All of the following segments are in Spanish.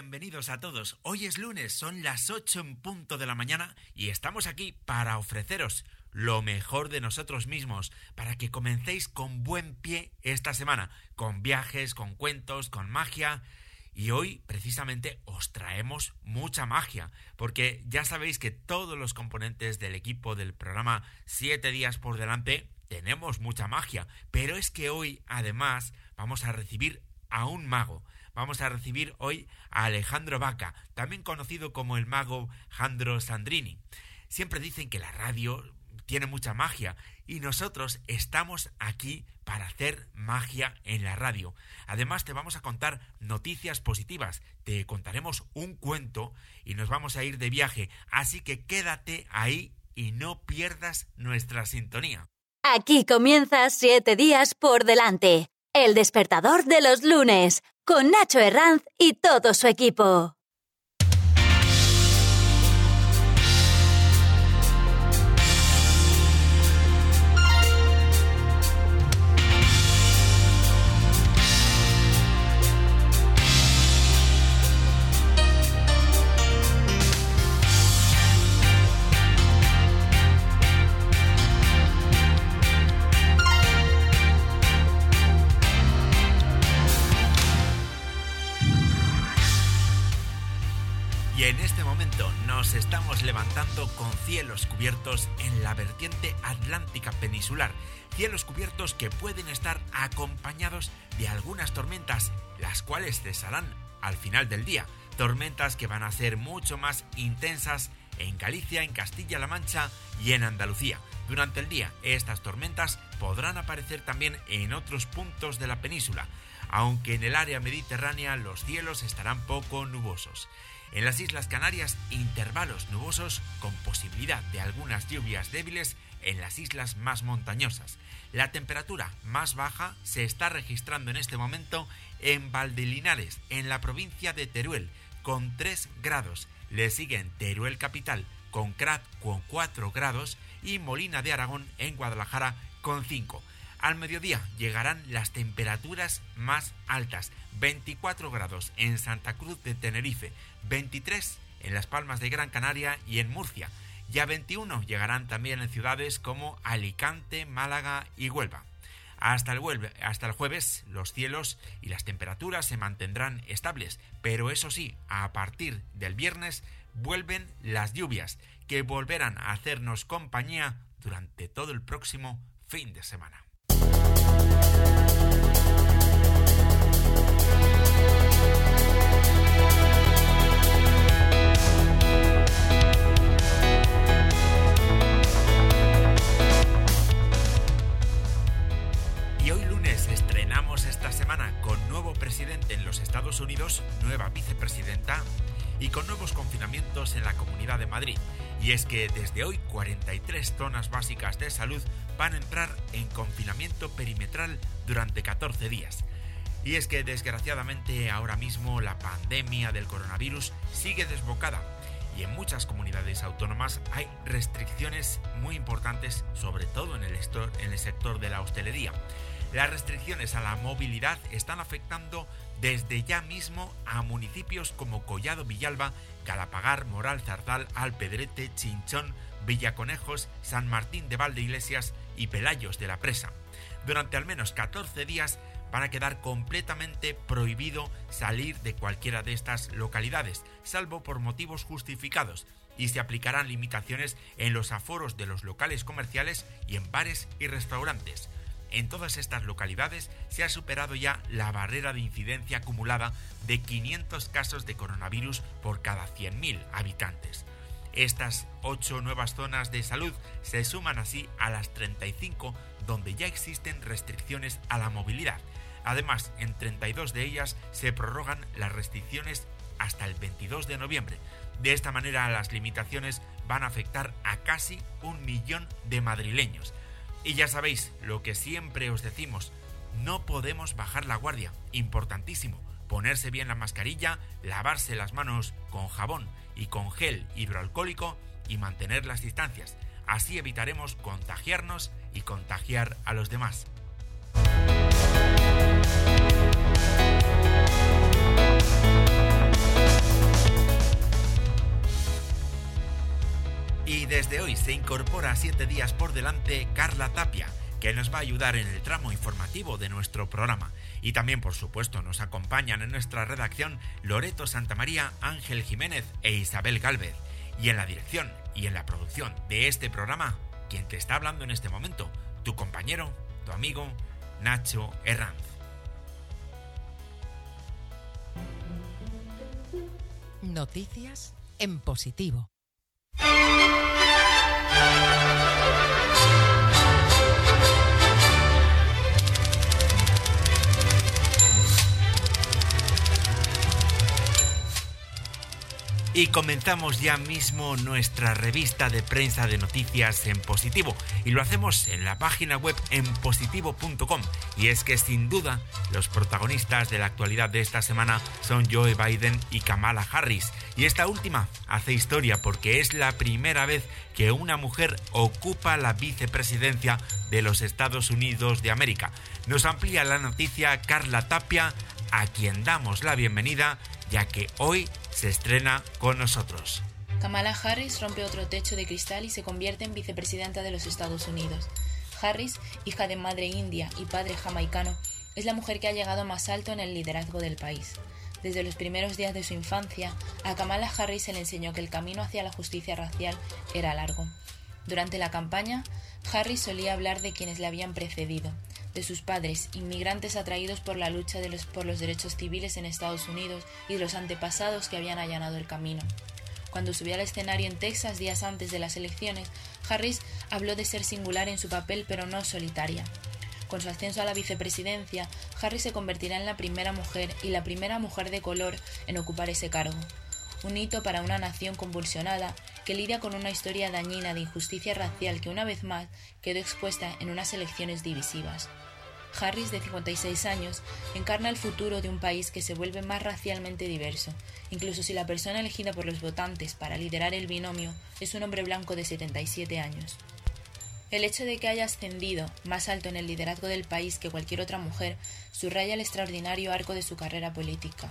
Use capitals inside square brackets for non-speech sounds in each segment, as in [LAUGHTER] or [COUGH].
Bienvenidos a todos. Hoy es lunes, son las 8 en punto de la mañana y estamos aquí para ofreceros lo mejor de nosotros mismos, para que comencéis con buen pie esta semana, con viajes, con cuentos, con magia. Y hoy precisamente os traemos mucha magia, porque ya sabéis que todos los componentes del equipo del programa 7 días por delante tenemos mucha magia, pero es que hoy además vamos a recibir a un mago. Vamos a recibir hoy a Alejandro Vaca, también conocido como el mago Jandro Sandrini. Siempre dicen que la radio tiene mucha magia y nosotros estamos aquí para hacer magia en la radio. Además te vamos a contar noticias positivas, te contaremos un cuento y nos vamos a ir de viaje, así que quédate ahí y no pierdas nuestra sintonía. Aquí comienza siete días por delante, el despertador de los lunes, con Nacho Herranz y todo su equipo. Cubiertos en la vertiente atlántica peninsular, cielos cubiertos que pueden estar acompañados de algunas tormentas, las cuales cesarán al final del día, tormentas que van a ser mucho más intensas en Galicia, en Castilla-La Mancha y en Andalucía. Durante el día, estas tormentas podrán aparecer también en otros puntos de la península, aunque en el área mediterránea los cielos estarán poco nubosos. En las Islas Canarias, intervalos nubosos con posibilidad de algunas lluvias débiles en las islas más montañosas. La temperatura más baja se está registrando en este momento en Valdelinares, en la provincia de Teruel, con 3 grados. Le siguen Teruel Capital con Crat con 4 grados y Molina de Aragón en Guadalajara con 5. Al mediodía llegarán las temperaturas más altas, 24 grados en Santa Cruz de Tenerife, 23 en Las Palmas de Gran Canaria y en Murcia, y a 21 llegarán también en ciudades como Alicante, Málaga y Huelva. Hasta el, hasta el jueves los cielos y las temperaturas se mantendrán estables, pero eso sí, a partir del viernes vuelven las lluvias, que volverán a hacernos compañía durante todo el próximo fin de semana. Unidos, nueva vicepresidenta y con nuevos confinamientos en la Comunidad de Madrid. Y es que desde hoy 43 zonas básicas de salud van a entrar en confinamiento perimetral durante 14 días. Y es que desgraciadamente ahora mismo la pandemia del coronavirus sigue desbocada y en muchas comunidades autónomas hay restricciones muy importantes, sobre todo en el, en el sector de la hostelería. Las restricciones a la movilidad están afectando desde ya mismo a municipios como Collado Villalba, Galapagar, Moral Zarzal, Alpedrete, Chinchón, Villaconejos, San Martín de Valdeiglesias y Pelayos de la Presa. Durante al menos 14 días van a quedar completamente prohibido salir de cualquiera de estas localidades, salvo por motivos justificados, y se aplicarán limitaciones en los aforos de los locales comerciales y en bares y restaurantes. En todas estas localidades se ha superado ya la barrera de incidencia acumulada de 500 casos de coronavirus por cada 100.000 habitantes. Estas ocho nuevas zonas de salud se suman así a las 35 donde ya existen restricciones a la movilidad. Además, en 32 de ellas se prorrogan las restricciones hasta el 22 de noviembre. De esta manera las limitaciones van a afectar a casi un millón de madrileños. Y ya sabéis lo que siempre os decimos, no podemos bajar la guardia, importantísimo, ponerse bien la mascarilla, lavarse las manos con jabón y con gel hidroalcohólico y mantener las distancias. Así evitaremos contagiarnos y contagiar a los demás. Se incorpora a siete días por delante Carla Tapia, que nos va a ayudar en el tramo informativo de nuestro programa. Y también, por supuesto, nos acompañan en nuestra redacción Loreto Santamaría, Ángel Jiménez e Isabel Galvez. Y en la dirección y en la producción de este programa, quien te está hablando en este momento, tu compañero, tu amigo, Nacho Herranz. Noticias en positivo. Y comenzamos ya mismo nuestra revista de prensa de noticias en positivo. Y lo hacemos en la página web en positivo.com. Y es que sin duda los protagonistas de la actualidad de esta semana son Joe Biden y Kamala Harris. Y esta última hace historia porque es la primera vez que una mujer ocupa la vicepresidencia de los Estados Unidos de América. Nos amplía la noticia Carla Tapia, a quien damos la bienvenida ya que hoy se estrena con nosotros. Kamala Harris rompe otro techo de cristal y se convierte en vicepresidenta de los Estados Unidos. Harris, hija de madre india y padre jamaicano, es la mujer que ha llegado más alto en el liderazgo del país. Desde los primeros días de su infancia, a Kamala Harris se le enseñó que el camino hacia la justicia racial era largo. Durante la campaña, Harris solía hablar de quienes le habían precedido, de sus padres, inmigrantes atraídos por la lucha de los, por los derechos civiles en Estados Unidos y de los antepasados que habían allanado el camino. Cuando subió al escenario en Texas días antes de las elecciones, Harris habló de ser singular en su papel pero no solitaria. Con su ascenso a la vicepresidencia, Harris se convertirá en la primera mujer y la primera mujer de color en ocupar ese cargo. Un hito para una nación convulsionada que lidia con una historia dañina de injusticia racial que una vez más quedó expuesta en unas elecciones divisivas. Harris, de 56 años, encarna el futuro de un país que se vuelve más racialmente diverso, incluso si la persona elegida por los votantes para liderar el binomio es un hombre blanco de 77 años. El hecho de que haya ascendido más alto en el liderazgo del país que cualquier otra mujer subraya el extraordinario arco de su carrera política.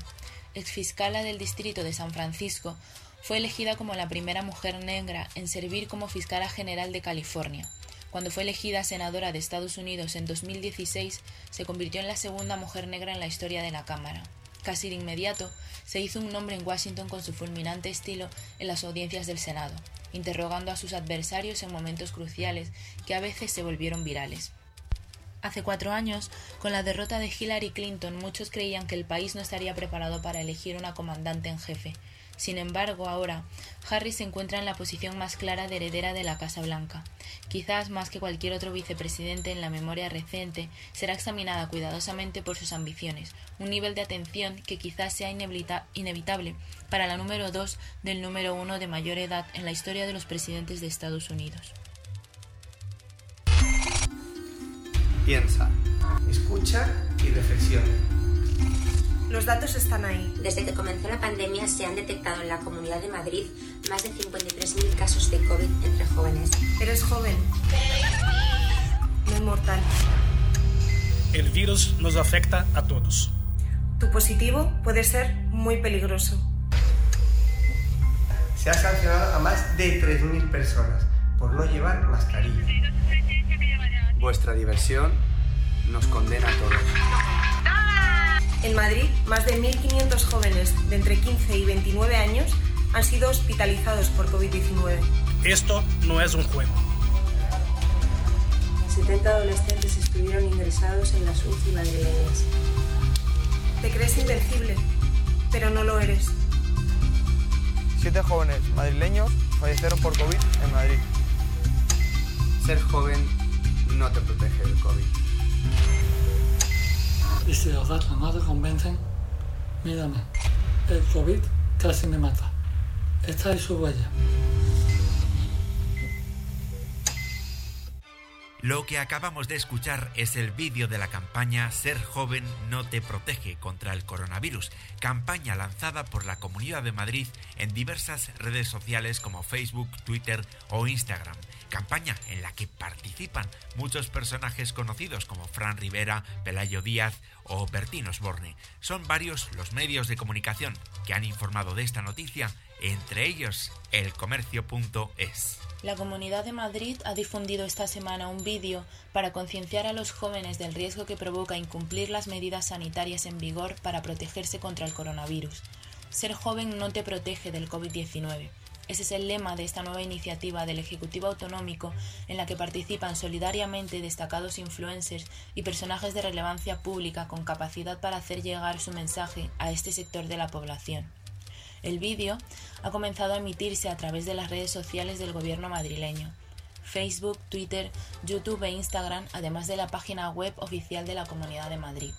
Exfiscala del distrito de San Francisco, fue elegida como la primera mujer negra en servir como fiscala general de California. Cuando fue elegida senadora de Estados Unidos en 2016, se convirtió en la segunda mujer negra en la historia de la Cámara. Casi de inmediato, se hizo un nombre en Washington con su fulminante estilo en las audiencias del Senado, interrogando a sus adversarios en momentos cruciales que a veces se volvieron virales. Hace cuatro años, con la derrota de Hillary Clinton, muchos creían que el país no estaría preparado para elegir una comandante en jefe, sin embargo, ahora, Harris se encuentra en la posición más clara de heredera de la Casa Blanca. Quizás más que cualquier otro vicepresidente en la memoria reciente, será examinada cuidadosamente por sus ambiciones, un nivel de atención que quizás sea inevitable para la número dos del número uno de mayor edad en la historia de los presidentes de Estados Unidos. Piensa, escucha y reflexiona. Los datos están ahí. Desde que comenzó la pandemia se han detectado en la Comunidad de Madrid más de 53.000 casos de COVID entre jóvenes. Eres joven. No mortal. El virus nos afecta a todos. Tu positivo puede ser muy peligroso. Se ha sancionado a más de 3.000 personas por no llevar mascarilla. Vuestra diversión nos condena a todos. En Madrid, más de 1.500 jóvenes de entre 15 y 29 años han sido hospitalizados por COVID-19. Esto no es un juego. 70 adolescentes estuvieron ingresados en las UCI madrileñas. Te crees invencible, pero no lo eres. Siete jóvenes madrileños fallecieron por COVID en Madrid. Ser joven no te protege del COVID. Y si los datos no te convencen, mírame. El COVID casi me mata. Esta es su huella. Lo que acabamos de escuchar es el vídeo de la campaña Ser joven no te protege contra el coronavirus, campaña lanzada por la Comunidad de Madrid en diversas redes sociales como Facebook, Twitter o Instagram campaña en la que participan muchos personajes conocidos como Fran Rivera, Pelayo Díaz o Bertín Osborne. Son varios los medios de comunicación que han informado de esta noticia, entre ellos elcomercio.es. La Comunidad de Madrid ha difundido esta semana un vídeo para concienciar a los jóvenes del riesgo que provoca incumplir las medidas sanitarias en vigor para protegerse contra el coronavirus. Ser joven no te protege del COVID-19. Ese es el lema de esta nueva iniciativa del Ejecutivo Autonómico en la que participan solidariamente destacados influencers y personajes de relevancia pública con capacidad para hacer llegar su mensaje a este sector de la población. El vídeo ha comenzado a emitirse a través de las redes sociales del gobierno madrileño. Facebook, Twitter, YouTube e Instagram, además de la página web oficial de la Comunidad de Madrid.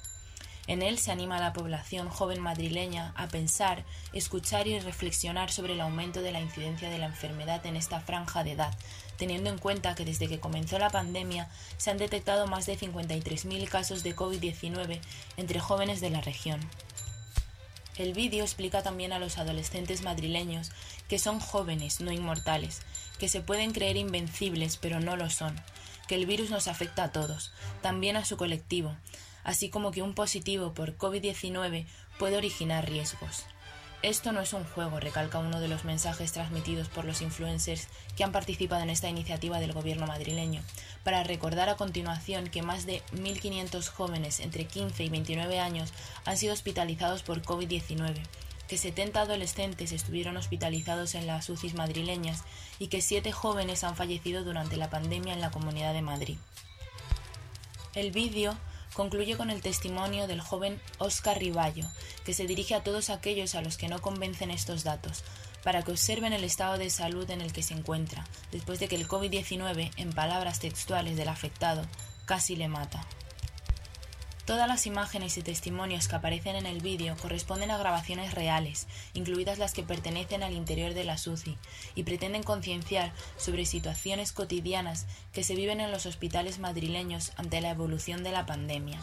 En él se anima a la población joven madrileña a pensar, escuchar y reflexionar sobre el aumento de la incidencia de la enfermedad en esta franja de edad, teniendo en cuenta que desde que comenzó la pandemia se han detectado más de 53.000 casos de COVID-19 entre jóvenes de la región. El vídeo explica también a los adolescentes madrileños que son jóvenes, no inmortales, que se pueden creer invencibles, pero no lo son, que el virus nos afecta a todos, también a su colectivo, así como que un positivo por COVID-19 puede originar riesgos. Esto no es un juego, recalca uno de los mensajes transmitidos por los influencers que han participado en esta iniciativa del gobierno madrileño, para recordar a continuación que más de 1.500 jóvenes entre 15 y 29 años han sido hospitalizados por COVID-19, que 70 adolescentes estuvieron hospitalizados en las UCIs madrileñas y que 7 jóvenes han fallecido durante la pandemia en la Comunidad de Madrid. El vídeo concluye con el testimonio del joven Oscar Riballo, que se dirige a todos aquellos a los que no convencen estos datos, para que observen el estado de salud en el que se encuentra, después de que el COVID-19, en palabras textuales del afectado, casi le mata. Todas las imágenes y testimonios que aparecen en el vídeo corresponden a grabaciones reales, incluidas las que pertenecen al interior de la SUCI, y pretenden concienciar sobre situaciones cotidianas que se viven en los hospitales madrileños ante la evolución de la pandemia.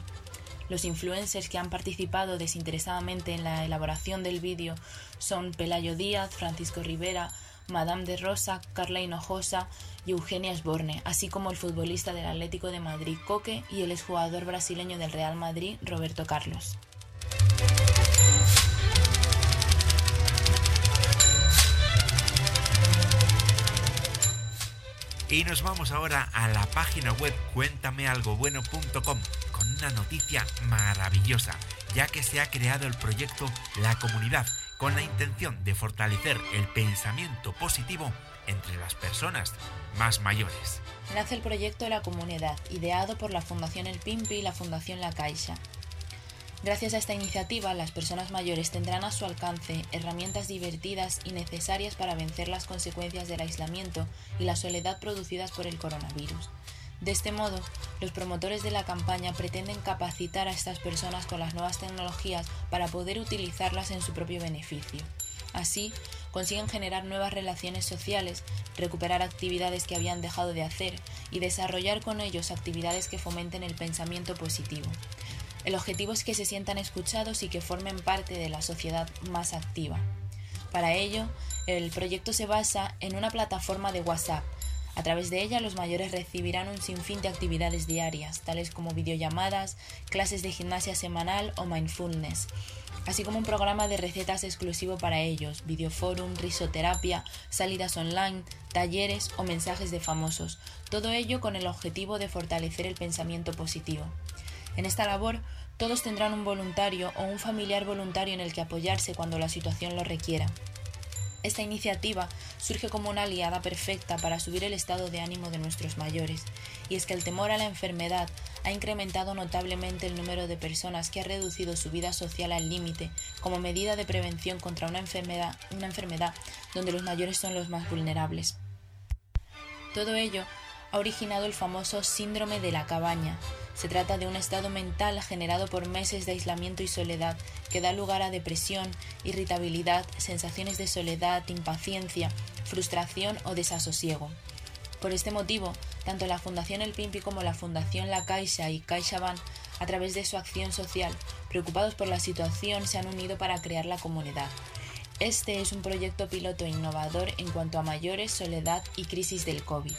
Los influencers que han participado desinteresadamente en la elaboración del vídeo son Pelayo Díaz, Francisco Rivera, Madame de Rosa, Carla Hinojosa y Eugenia Sborne, así como el futbolista del Atlético de Madrid Coque y el exjugador brasileño del Real Madrid Roberto Carlos. Y nos vamos ahora a la página web cuéntamealgobueno.com con una noticia maravillosa, ya que se ha creado el proyecto La Comunidad con la intención de fortalecer el pensamiento positivo entre las personas más mayores. Nace el proyecto La Comunidad, ideado por la Fundación El Pimpi y la Fundación La Caixa. Gracias a esta iniciativa, las personas mayores tendrán a su alcance herramientas divertidas y necesarias para vencer las consecuencias del aislamiento y la soledad producidas por el coronavirus. De este modo, los promotores de la campaña pretenden capacitar a estas personas con las nuevas tecnologías para poder utilizarlas en su propio beneficio. Así, consiguen generar nuevas relaciones sociales, recuperar actividades que habían dejado de hacer y desarrollar con ellos actividades que fomenten el pensamiento positivo. El objetivo es que se sientan escuchados y que formen parte de la sociedad más activa. Para ello, el proyecto se basa en una plataforma de WhatsApp a través de ella los mayores recibirán un sinfín de actividades diarias, tales como videollamadas, clases de gimnasia semanal o mindfulness, así como un programa de recetas exclusivo para ellos, videoforum, risoterapia, salidas online, talleres o mensajes de famosos, todo ello con el objetivo de fortalecer el pensamiento positivo. En esta labor, todos tendrán un voluntario o un familiar voluntario en el que apoyarse cuando la situación lo requiera. Esta iniciativa surge como una aliada perfecta para subir el estado de ánimo de nuestros mayores, y es que el temor a la enfermedad ha incrementado notablemente el número de personas que ha reducido su vida social al límite como medida de prevención contra una enfermedad, una enfermedad donde los mayores son los más vulnerables. Todo ello ha originado el famoso síndrome de la cabaña, se trata de un estado mental generado por meses de aislamiento y soledad que da lugar a depresión, irritabilidad, sensaciones de soledad, impaciencia, frustración o desasosiego. Por este motivo, tanto la Fundación El Pimpi como la Fundación La Caixa y CaixaBank, a través de su acción social, preocupados por la situación, se han unido para crear la comunidad. Este es un proyecto piloto innovador en cuanto a mayores, soledad y crisis del COVID.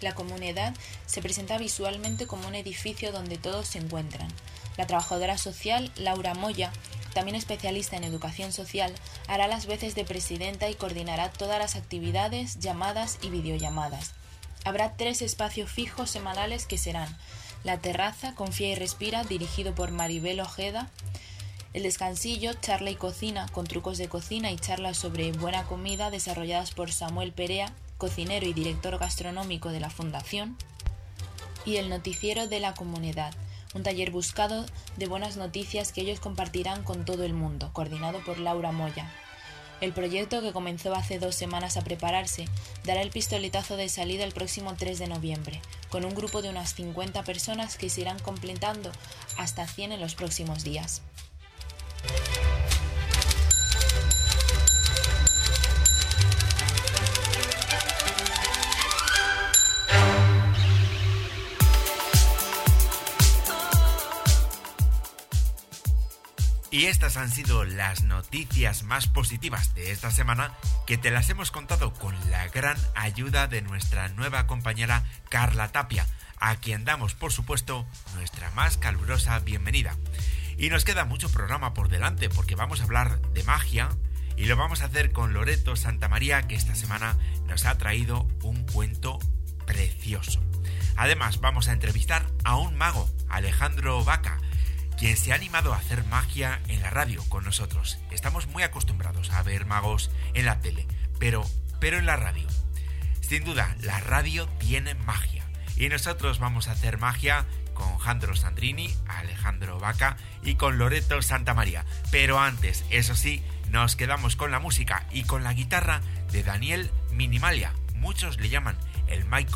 La comunidad se presenta visualmente como un edificio donde todos se encuentran. La trabajadora social Laura Moya, también especialista en educación social, hará las veces de presidenta y coordinará todas las actividades, llamadas y videollamadas. Habrá tres espacios fijos semanales que serán La Terraza, Confía y Respira, dirigido por Maribel Ojeda, El Descansillo, Charla y Cocina, con trucos de cocina y charlas sobre buena comida desarrolladas por Samuel Perea, cocinero y director gastronómico de la Fundación, y El Noticiero de la Comunidad, un taller buscado de buenas noticias que ellos compartirán con todo el mundo, coordinado por Laura Moya. El proyecto, que comenzó hace dos semanas a prepararse, dará el pistoletazo de salida el próximo 3 de noviembre, con un grupo de unas 50 personas que se irán completando hasta 100 en los próximos días. Y estas han sido las noticias más positivas de esta semana que te las hemos contado con la gran ayuda de nuestra nueva compañera Carla Tapia, a quien damos por supuesto nuestra más calurosa bienvenida. Y nos queda mucho programa por delante porque vamos a hablar de magia y lo vamos a hacer con Loreto Santamaría que esta semana nos ha traído un cuento precioso. Además vamos a entrevistar a un mago, Alejandro Vaca, quien se ha animado a hacer magia en la radio con nosotros. Estamos muy acostumbrados a ver magos en la tele, pero, pero en la radio. Sin duda, la radio tiene magia. Y nosotros vamos a hacer magia con Jandro Sandrini, Alejandro Vaca y con Loreto Santamaría. Pero antes, eso sí, nos quedamos con la música y con la guitarra de Daniel Minimalia. Muchos le llaman el Mike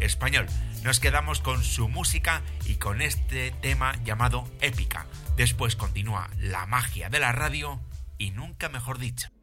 español. Nos quedamos con su música y con este tema llamado Épica. Después continúa la magia de la radio y nunca mejor dicho.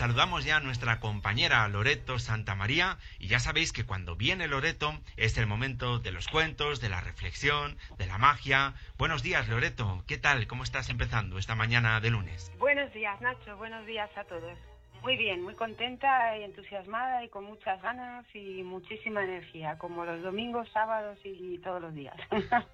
Saludamos ya a nuestra compañera Loreto Santa María y ya sabéis que cuando viene Loreto es el momento de los cuentos, de la reflexión, de la magia. Buenos días Loreto, ¿qué tal? ¿Cómo estás empezando esta mañana de lunes? Buenos días Nacho, buenos días a todos. Muy bien, muy contenta y entusiasmada y con muchas ganas y muchísima energía, como los domingos, sábados y todos los días. [LAUGHS]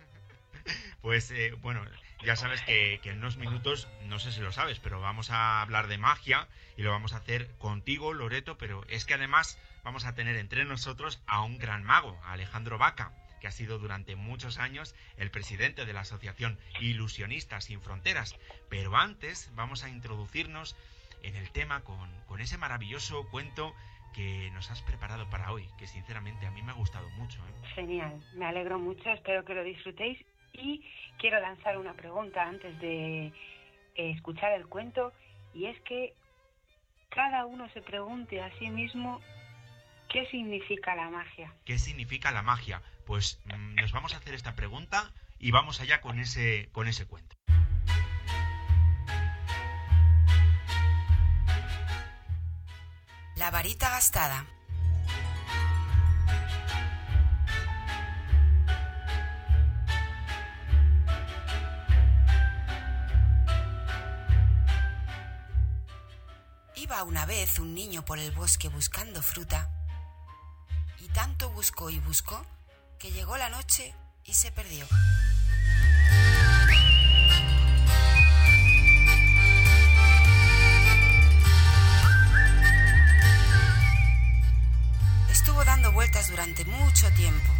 pues eh, bueno, ya sabes que, en unos minutos, no sé si lo sabes, pero vamos a hablar de magia y lo vamos a hacer contigo, Loreto, pero es que además vamos a tener entre nosotros a un gran mago, Alejandro Vaca, que ha sido durante muchos años el presidente de la Asociación Ilusionistas Sin Fronteras. Pero antes vamos a introducirnos en el tema con, con ese maravilloso cuento que nos has preparado para hoy, que sinceramente a mí me ha gustado mucho. ¿eh? Genial, me alegro mucho, espero que lo disfrutéis y quiero lanzar una pregunta antes de eh, escuchar el cuento y es que cada uno se pregunte a sí mismo qué significa la magia. ¿Qué significa la magia? Pues mm, nos vamos a hacer esta pregunta y vamos allá con ese, con ese cuento. La varita gastada. Una vez un niño por el bosque buscando fruta, y tanto buscó y buscó que llegó la noche y se perdió. Estuvo dando vueltas durante mucho tiempo,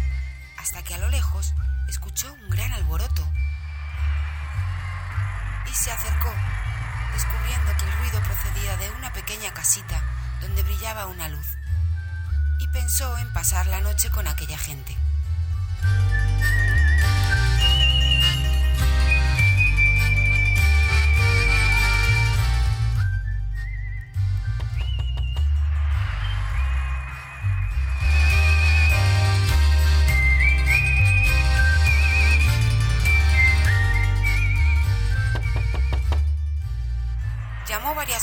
hasta que a lo lejos escuchó un gran alboroto y se acercó descubriendo que el ruido procedía de una pequeña casita donde brillaba una luz, y pensó en pasar la noche con aquella gente.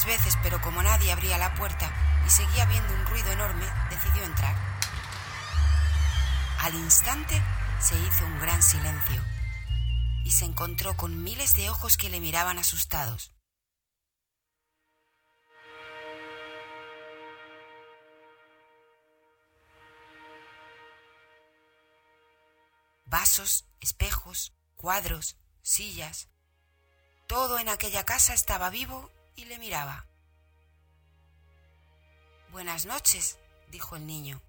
Veces, pero como nadie abría la puerta y seguía viendo un ruido enorme, decidió entrar. Al instante se hizo un gran silencio y se encontró con miles de ojos que le miraban asustados. Vasos, espejos, cuadros, sillas. Todo en aquella casa estaba vivo y le miraba. Buenas noches, dijo el niño.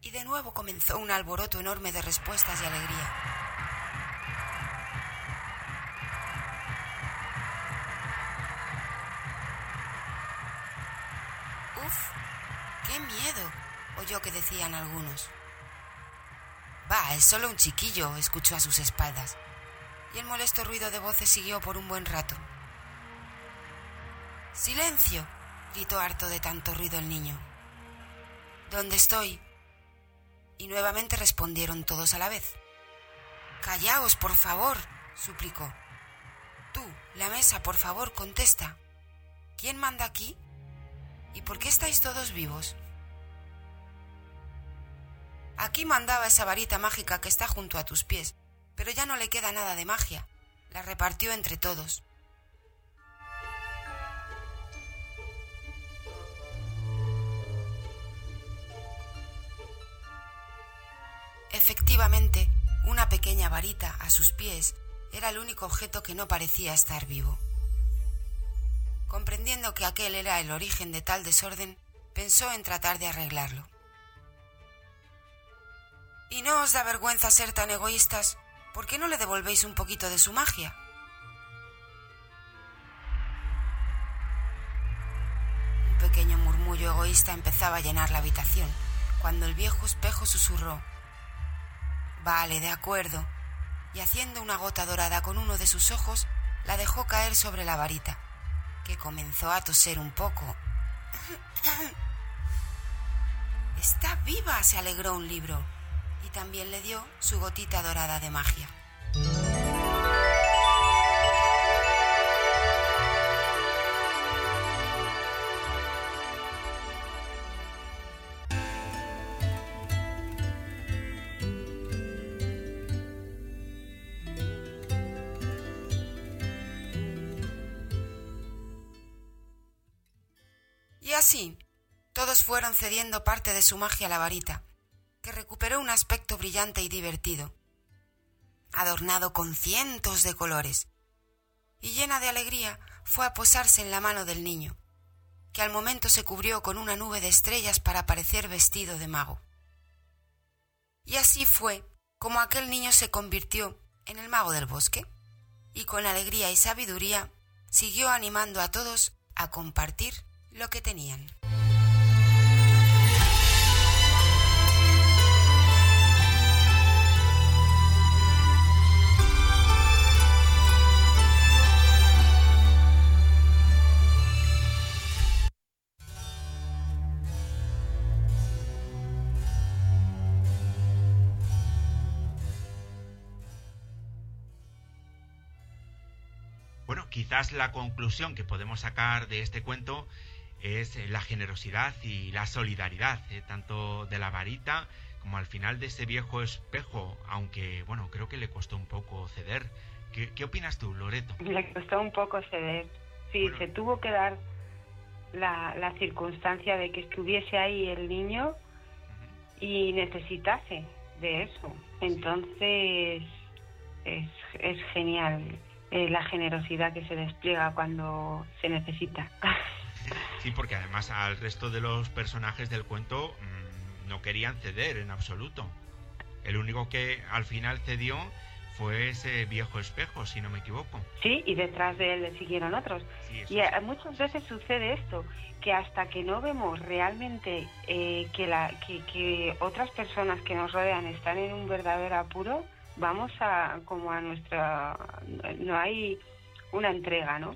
Y de nuevo comenzó un alboroto enorme de respuestas y alegría. Uf, qué miedo, oyó que decían algunos. Va, es solo un chiquillo, escuchó a sus espaldas. Y el molesto ruido de voces siguió por un buen rato. Silencio, gritó harto de tanto ruido el niño. ¿Dónde estoy? Y nuevamente respondieron todos a la vez. Callaos, por favor, suplicó. Tú, la mesa, por favor, contesta. ¿Quién manda aquí? ¿Y por qué estáis todos vivos? Aquí mandaba esa varita mágica que está junto a tus pies, pero ya no le queda nada de magia. La repartió entre todos. Efectivamente, una pequeña varita a sus pies era el único objeto que no parecía estar vivo. Comprendiendo que aquel era el origen de tal desorden, pensó en tratar de arreglarlo. ¿Y no os da vergüenza ser tan egoístas? ¿Por qué no le devolvéis un poquito de su magia? Un pequeño murmullo egoísta empezaba a llenar la habitación, cuando el viejo espejo susurró Vale, de acuerdo. Y haciendo una gota dorada con uno de sus ojos, la dejó caer sobre la varita, que comenzó a toser un poco. [COUGHS] Está viva, se alegró un libro, y también le dio su gotita dorada de magia. Así, todos fueron cediendo parte de su magia a la varita, que recuperó un aspecto brillante y divertido, adornado con cientos de colores, y llena de alegría fue a posarse en la mano del niño, que al momento se cubrió con una nube de estrellas para parecer vestido de mago. Y así fue como aquel niño se convirtió en el mago del bosque, y con alegría y sabiduría siguió animando a todos a compartir lo que tenían. quizás la conclusión que podemos sacar de este cuento es eh, la generosidad y la solidaridad, eh, tanto de la varita como al final de ese viejo espejo, aunque bueno, creo que le costó un poco ceder. ¿Qué, opinas tú, Loreto? Le costó un poco ceder. Sí, se tuvo que dar la, la, circunstancia de que estuviese ahí el niño y necesitase de eso. Entonces es, es genial eh, la generosidad que se despliega cuando se necesita. [LAUGHS] Sí, porque además al resto de los personajes del cuento mm, no querían ceder en absoluto. El único que al final cedió fue ese viejo espejo, si no me equivoco. Sí, y detrás de él le siguieron otros. y muchas veces sucede esto, que hasta que no vemos realmente eh, que, la, que, que otras personas que nos rodean están en un verdadero apuro, vamos a como a nuestra no hay una entrega no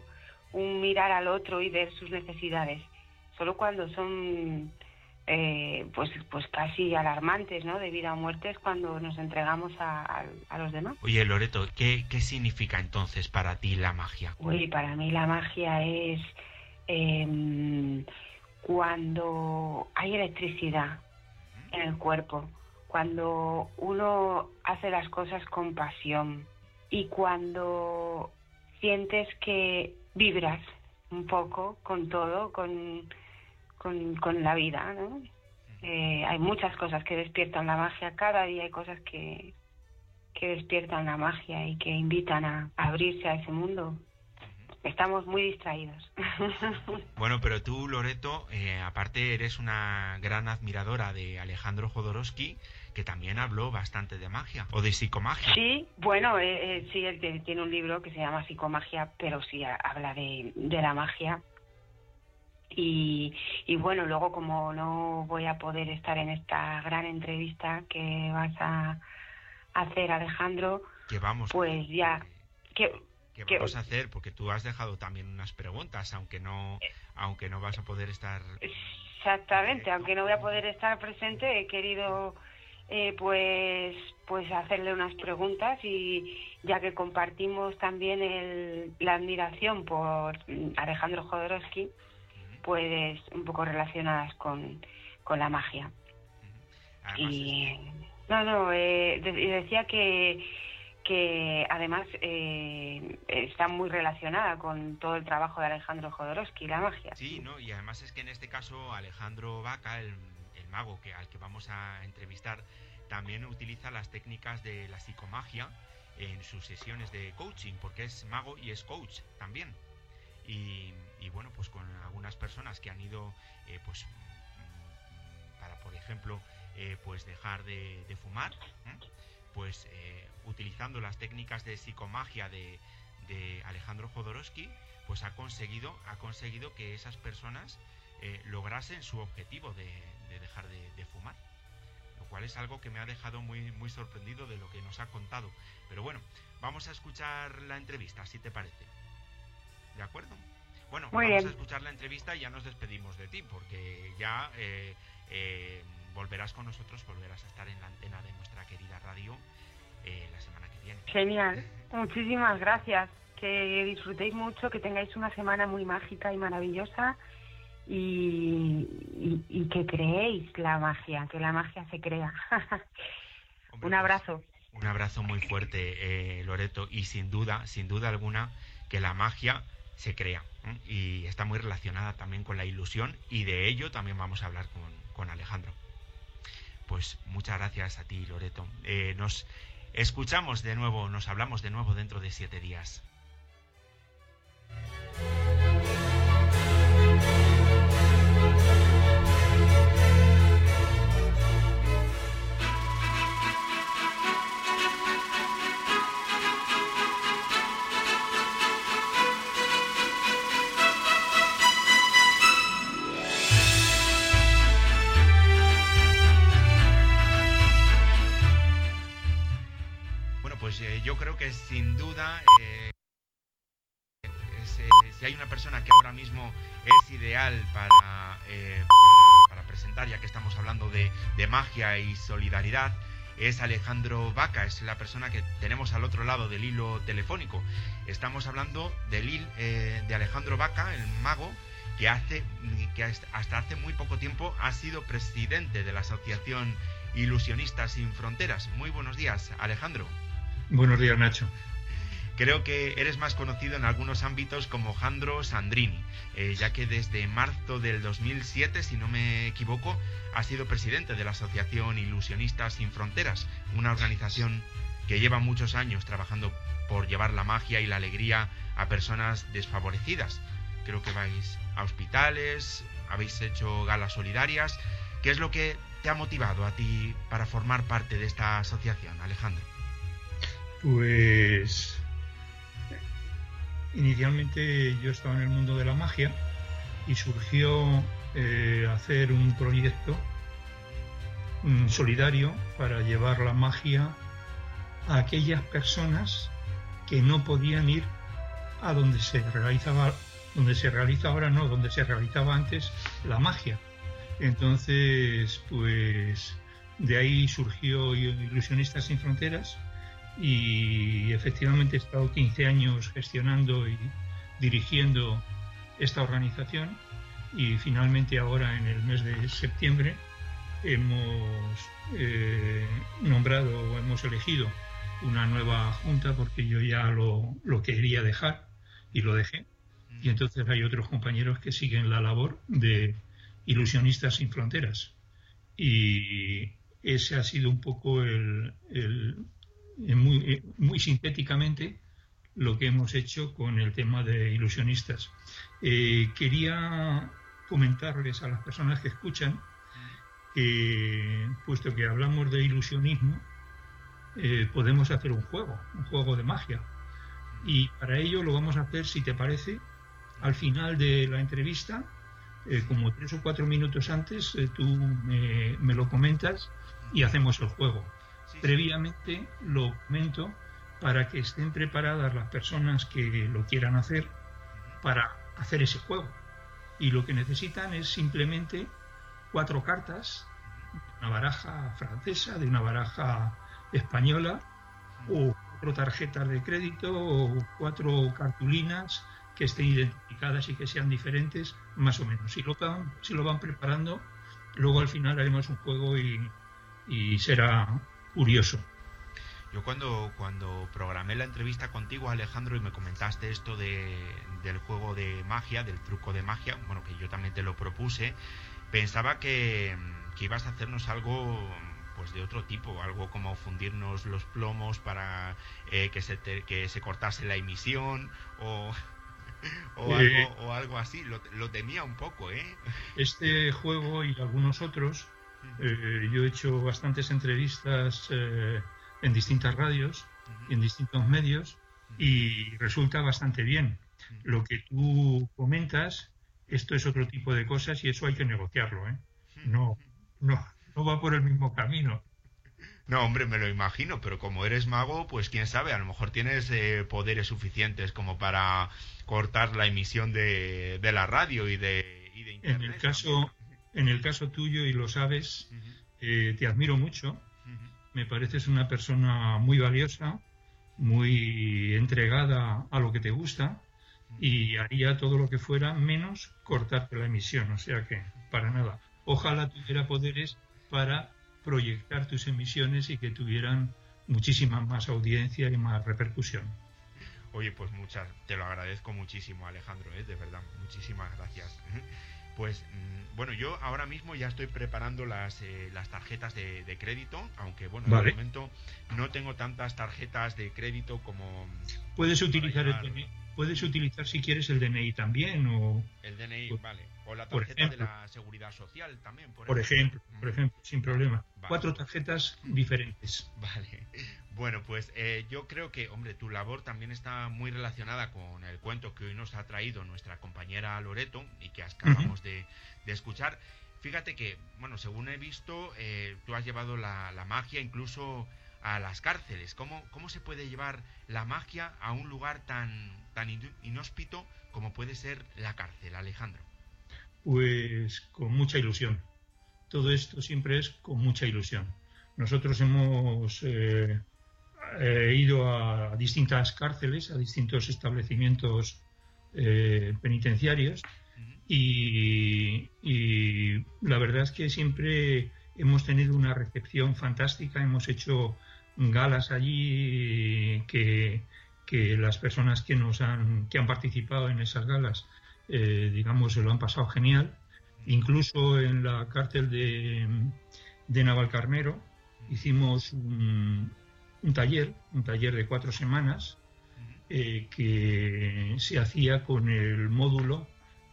un mirar al otro y ver sus necesidades. Solo cuando son eh, pues pues casi alarmantes no de vida o muerte es cuando nos entregamos a, los demás. Oye Loreto ¿qué, qué significa entonces para ti la magia para mí la magia es em, cuando hay electricidad en el cuerpo cuando uno hace las cosas con pasión y cuando sientes que vibras un poco con todo, con, con, la vida, ¿no? Eh, hay muchas cosas que despiertan la magia, cada día hay cosas que, que despiertan la magia y que invitan a abrirse a ese mundo estamos muy distraídos. [LAUGHS] Bueno, pero tú, Loreto, eh, aparte eres una gran admiradora de Alejandro Jodorowsky, que también habló bastante de magia o de psicomagia. Sí, bueno, eh, eh, sí, él tiene un libro que se llama Psicomagia, pero sí habla de, la magia. Y, y, bueno, luego como no voy a poder estar en esta gran entrevista que vas a hacer, Alejandro, que vamos, pues ya... Que, ¿Qué vamos a hacer? Porque tú has dejado también unas preguntas, aunque no, aunque no vas a poder estar. Exactamente, aunque no voy a poder estar presente, he querido eh, pues pues hacerle unas preguntas y ya que compartimos también el, la admiración por Alejandro Jodorowsky, pues un poco relacionadas con, con la magia. Y no, no, eh, decía que que además eh, está muy relacionada con todo el trabajo de Alejandro Jodorowsky, la magia. Sí, ¿no? y además es que en este caso Alejandro Vaca, el, mago que, al que vamos a entrevistar, también utiliza las técnicas de la psicomagia en sus sesiones de coaching, porque es mago y es coach también. Y, bueno, pues con algunas personas que han ido, eh, pues, mm, para, por ejemplo, eh, pues dejar de, fumar, pues utilizando las técnicas de psicomagia de, Alejandro Jodorowsky, pues ha conseguido, ha conseguido que esas personas eh, lograsen su objetivo de, dejar de, fumar. Lo cual es algo que me ha dejado muy, muy sorprendido de lo que nos ha contado. Pero bueno, vamos a escuchar la entrevista, si te parece. ¿De acuerdo? Bueno, vamos a escuchar la entrevista y ya nos despedimos de ti, porque ya eh, eh, volverás con nosotros, volverás a estar en la antena de nuestra querida radio eh, la semana que viene. Genial, [LAUGHS] muchísimas gracias. Que disfrutéis mucho, que tengáis una semana muy mágica y maravillosa y, que creéis la magia, que la magia se crea. [LAUGHS] un pues, abrazo. un abrazo muy fuerte, eh, Loreto, y sin duda, sin duda alguna, que la magia se crea. Y está muy relacionada también con la ilusión y de ello también vamos a hablar con, Alejandro. Pues muchas gracias a ti, Loreto. Eh, nos escuchamos de nuevo, nos hablamos de nuevo dentro de siete días. Yo creo que sin duda, eh, eh, si hay una persona que ahora mismo es ideal eh, para, para, presentar, ya que estamos hablando de, magia y solidaridad, es Alejandro Vaca, es la persona que tenemos al otro lado del hilo telefónico. Estamos hablando del, de Alejandro Vaca, el mago, que, hace, que hasta hace muy poco tiempo ha sido presidente de la Asociación Ilusionistas Sin Fronteras. Muy buenos días, Alejandro. Buenos días, Nacho. Creo que eres más conocido en algunos ámbitos como Jandro Sandrini, eh, ya que desde marzo del 2007, si no me equivoco, ha sido presidente de la Asociación Ilusionistas Sin Fronteras, una organización que lleva muchos años trabajando por llevar la magia y la alegría a personas desfavorecidas. Creo que vais a hospitales, habéis hecho galas solidarias. ¿Qué es lo que te ha motivado a ti para formar parte de esta asociación, Alejandro? Pues inicialmente yo estaba en el mundo de la magia y surgió eh, hacer un proyecto solidario para llevar la magia a aquellas personas que no podían ir a donde se realizaba, donde se realiza ahora no, donde se realizaba antes la magia. Entonces, pues de ahí surgió Ilusionistas sin Fronteras, y efectivamente he estado 15 años gestionando y dirigiendo esta organización y finalmente ahora en el mes de septiembre hemos eh, nombrado o hemos elegido una nueva junta porque yo ya lo, lo quería dejar y lo dejé. Y entonces hay otros compañeros que siguen la labor de ilusionistas sin fronteras. Y ese ha sido un poco el, muy, muy sintéticamente lo que hemos hecho con el tema de ilusionistas. Eh, quería comentarles a las personas que escuchan que, puesto que hablamos de ilusionismo, eh, podemos hacer un juego, un juego de magia. Y para ello lo vamos a hacer, si te parece, al final de la entrevista, eh, como tres o cuatro minutos antes, tú me lo comentas y hacemos el juego. Previamente lo comento para que estén preparadas las personas que lo quieran hacer para hacer ese juego. Y lo que necesitan es simplemente cuatro cartas, una baraja francesa, de una baraja española, o cuatro tarjetas de crédito, o cuatro cartulinas que estén identificadas y que sean diferentes, más o menos. Si lo, si lo van preparando, luego al final haremos un juego y será curioso. Yo cuando, cuando programé la entrevista contigo, Alejandro, y me comentaste esto de, del juego de magia, del truco de magia, bueno, que yo también te lo propuse, pensaba que, que ibas a hacernos algo pues de otro tipo, algo como fundirnos los plomos para eh, que, se que se cortase la emisión o, o, algo, o algo así, lo, lo temía un poco, ¿eh? Este juego y algunos otros eh, yo he hecho bastantes entrevistas eh, en distintas radios, en distintos medios, y resulta bastante bien. Lo que tú comentas, esto es otro tipo de cosas y eso hay que negociarlo. ¿eh? No, no, no va por el mismo camino. No, hombre, me lo imagino, pero como eres mago, pues quién sabe, a lo mejor tienes poderes suficientes como para cortar la emisión de, la radio y de, y de internet. En el caso, en el caso tuyo, y lo sabes, eh, te admiro mucho. Me pareces una persona muy valiosa, muy entregada a lo que te gusta y haría todo lo que fuera menos cortarte la emisión. O sea que, para nada. Ojalá tuviera poderes para proyectar tus emisiones y que tuvieran muchísima más audiencia y más repercusión. Oye, pues muchas, te lo agradezco muchísimo, Alejandro, ¿eh? de verdad, muchísimas gracias. [LAUGHS] Pues mm, bueno, yo ahora mismo ya estoy preparando las, eh, las tarjetas de, crédito, aunque bueno, en el momento no tengo tantas tarjetas de crédito como... Puedes utilizar el DNI, puedes utilizar si quieres el DNI también o... El DNI, vale. O la tarjeta de la seguridad social también, por, ejemplo. Por ejemplo, sin problema. Cuatro tarjetas diferentes. Vale. Bueno, pues eh, yo creo que, hombre, tu labor también está muy relacionada con el cuento que hoy nos ha traído nuestra compañera Loreto y que acabamos de, escuchar. Fíjate que, bueno, según he visto, eh, tú has llevado la, magia incluso a las cárceles. ¿Cómo, ¿Cómo se puede llevar la magia a un lugar tan, tan inhóspito como puede ser la cárcel, Alejandro? Pues con mucha ilusión. Todo esto siempre es con mucha ilusión. Nosotros hemos eh, eh, ido a distintas cárceles, a distintos establecimientos eh, penitenciarios y, la verdad es que siempre hemos tenido una recepción fantástica, hemos hecho galas allí que, que las personas que nos han, que han participado en esas galas eh, digamos, se lo han pasado genial. Incluso en la cárcel de, de Navalcarnero hicimos un, taller, un taller de cuatro semanas, eh, que se hacía con el módulo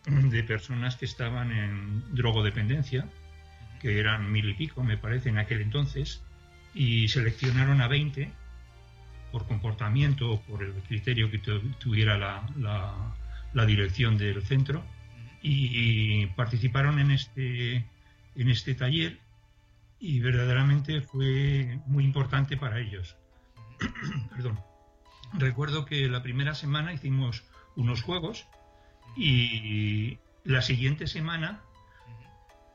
de personas que estaban en drogodependencia, que eran mil y pico, me parece, en aquel entonces, y seleccionaron a 20 por comportamiento o por el criterio que tuviera la la dirección del centro y, participaron en este, en este taller y verdaderamente fue muy importante para ellos. [CLEARS THROAT] Perdón. Recuerdo que la primera semana hicimos unos juegos y la siguiente semana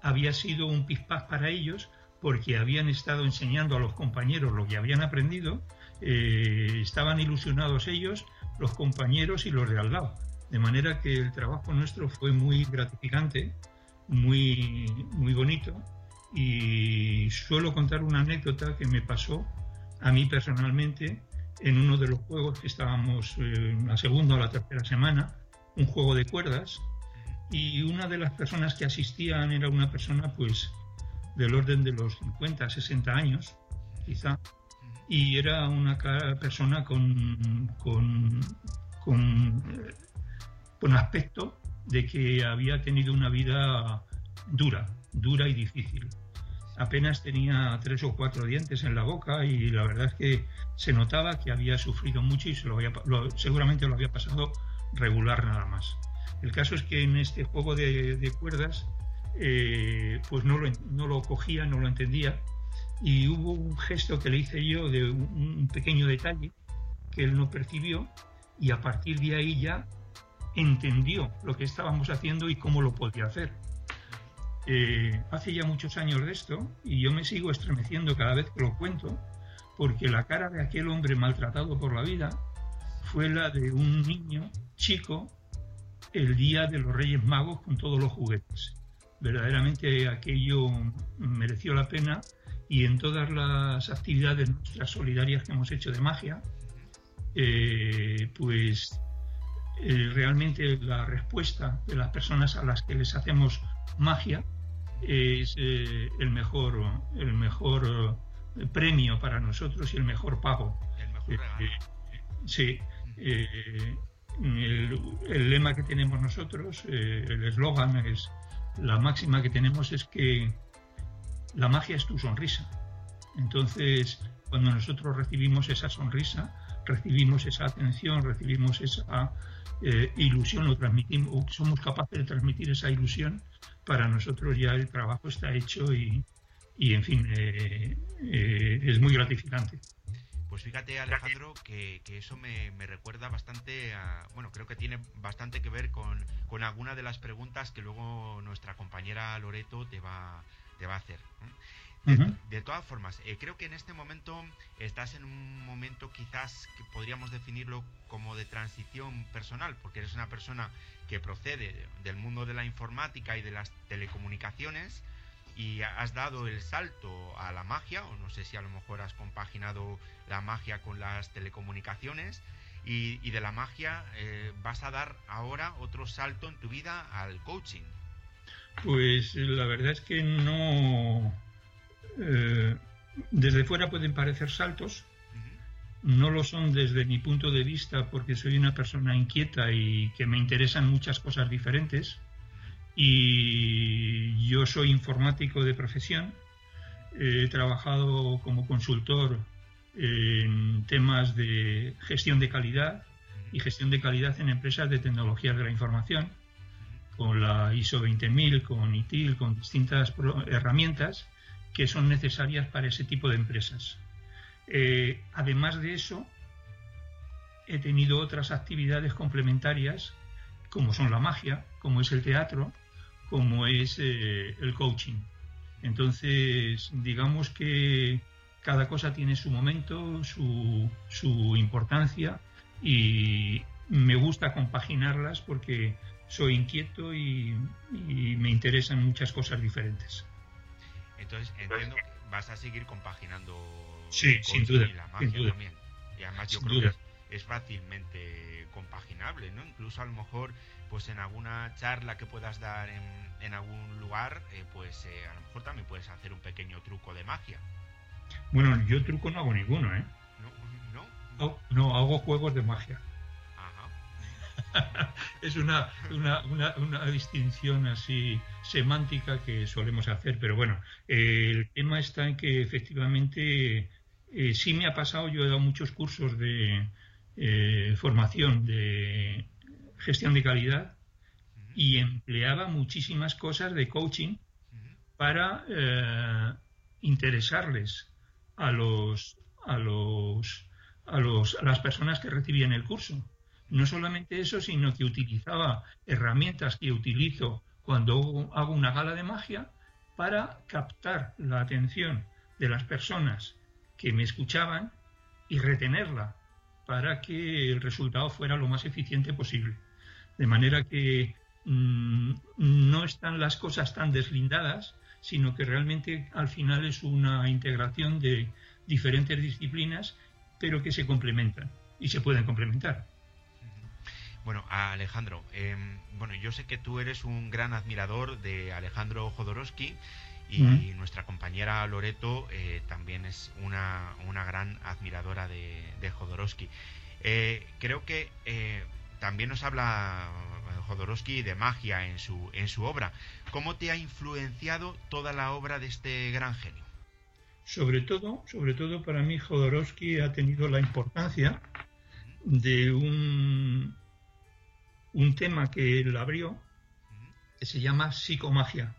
había sido un pispás para ellos porque habían estado enseñando a los compañeros lo que habían aprendido, eh, estaban ilusionados ellos, los compañeros y los de al lado. De manera que el trabajo nuestro fue muy gratificante, muy, muy bonito. Y suelo contar una anécdota que me pasó a mí personalmente en uno de los juegos que estábamos en la segunda o la tercera semana, un juego de cuerdas, y una de las personas que asistían era una persona pues del orden de los 50, 60 años, quizá, y era una persona con, con, con con aspecto de que había tenido una vida dura, dura y difícil. Apenas tenía tres o cuatro dientes en la boca y la verdad es que se notaba que había sufrido mucho y se lo seguramente lo había pasado regular nada más. El caso es que en este juego de, cuerdas eh, pues no lo, no lo cogía, no lo entendía y hubo un gesto que le hice yo de un pequeño detalle que él no percibió y a partir de ahí ya entendió lo que estábamos haciendo y cómo lo podía hacer. Eh, hace ya muchos años de esto y yo me sigo estremeciendo cada vez que lo cuento porque la cara de aquel hombre maltratado por la vida fue la de un niño chico el día de los Reyes Magos con todos los juguetes. Verdaderamente aquello mereció la pena y en todas las actividades nuestras solidarias que hemos hecho de magia, eh, pues eh, realmente la respuesta de las personas a las que les hacemos magia es eh, el mejor, el mejor eh, premio para nosotros y el mejor pago. sí. El, lema que tenemos nosotros, el eslogan es, la máxima que tenemos es que la magia es tu sonrisa. Entonces, cuando nosotros recibimos esa sonrisa, recibimos esa atención, recibimos esa eh, ilusión, lo transmitimos, somos capaces de transmitir esa ilusión, para nosotros ya el trabajo está hecho y, en fin, eh, eh, es muy gratificante. Pues fíjate, Alejandro, que, eso me, recuerda bastante a. Bueno, creo que tiene bastante que ver con, con alguna de las preguntas que luego nuestra compañera Loreto te va, te va a hacer. De, todas formas, eh, creo que en este momento estás en un momento quizás que podríamos definirlo como de transición personal, porque eres una persona que procede del mundo de la informática y de las telecomunicaciones y has dado el salto a la magia, o no sé si a lo mejor has compaginado la magia con las telecomunicaciones, y, de la magia eh, vas a dar ahora otro salto en tu vida al coaching. Pues la verdad es que no... Eh, desde fuera pueden parecer saltos, no lo son desde mi punto de vista porque soy una persona inquieta y que me interesan muchas cosas diferentes. Y yo soy informático de profesión, he trabajado como consultor en temas de gestión de calidad y gestión de calidad en empresas de tecnologías de la información, con la ISO 20000, con ITIL, con distintas herramientas que son necesarias para ese tipo de empresas. Eh, además de eso, he tenido otras actividades complementarias, como son la magia, como es el teatro, como es eh, el coaching. Entonces, digamos que cada cosa tiene su momento, su, su importancia y me gusta compaginarlas porque soy inquieto y, me interesan muchas cosas diferentes. Entonces entiendo que vas a seguir compaginando sí, sin duda, y la magia también. Y además yo creo que es fácilmente compaginable, ¿no? Incluso a lo mejor pues en alguna charla que puedas dar en, en algún lugar, eh, pues eh, a lo mejor también puedes hacer un pequeño truco de magia. Bueno, yo truco no hago ninguno, ¿eh? No, no. No, hago juegos de magia. [LAUGHS] es una, una, una, distinción así semántica que solemos hacer, pero bueno, el tema está en que efectivamente eh, sí me ha pasado, yo he dado muchos cursos de eh, formación de gestión de calidad y empleaba muchísimas cosas de coaching para eh, interesarles a los a los a los a las personas que recibían el curso. No solamente eso, sino que utilizaba herramientas que utilizo cuando hago una gala de magia para captar la atención de las personas que me escuchaban y retenerla para que el resultado fuera lo más eficiente posible. De manera que mm, no están las cosas tan deslindadas, sino que realmente al final es una integración de diferentes disciplinas, pero que se complementan y se pueden complementar. Bueno, Alejandro, em, bueno, yo sé que tú eres un gran admirador de Alejandro Jodorowsky y nuestra compañera Loreto eh, también es una, una, gran admiradora de, de Jodorowsky. Eh, creo que eh, también nos habla Jodorowsky de magia en su, en su obra. ¿Cómo te ha influenciado toda la obra de este gran genio? Sobre todo, sobre todo para mí Jodorowsky ha tenido la importancia de un, un tema que él abrió que se llama psicomagia.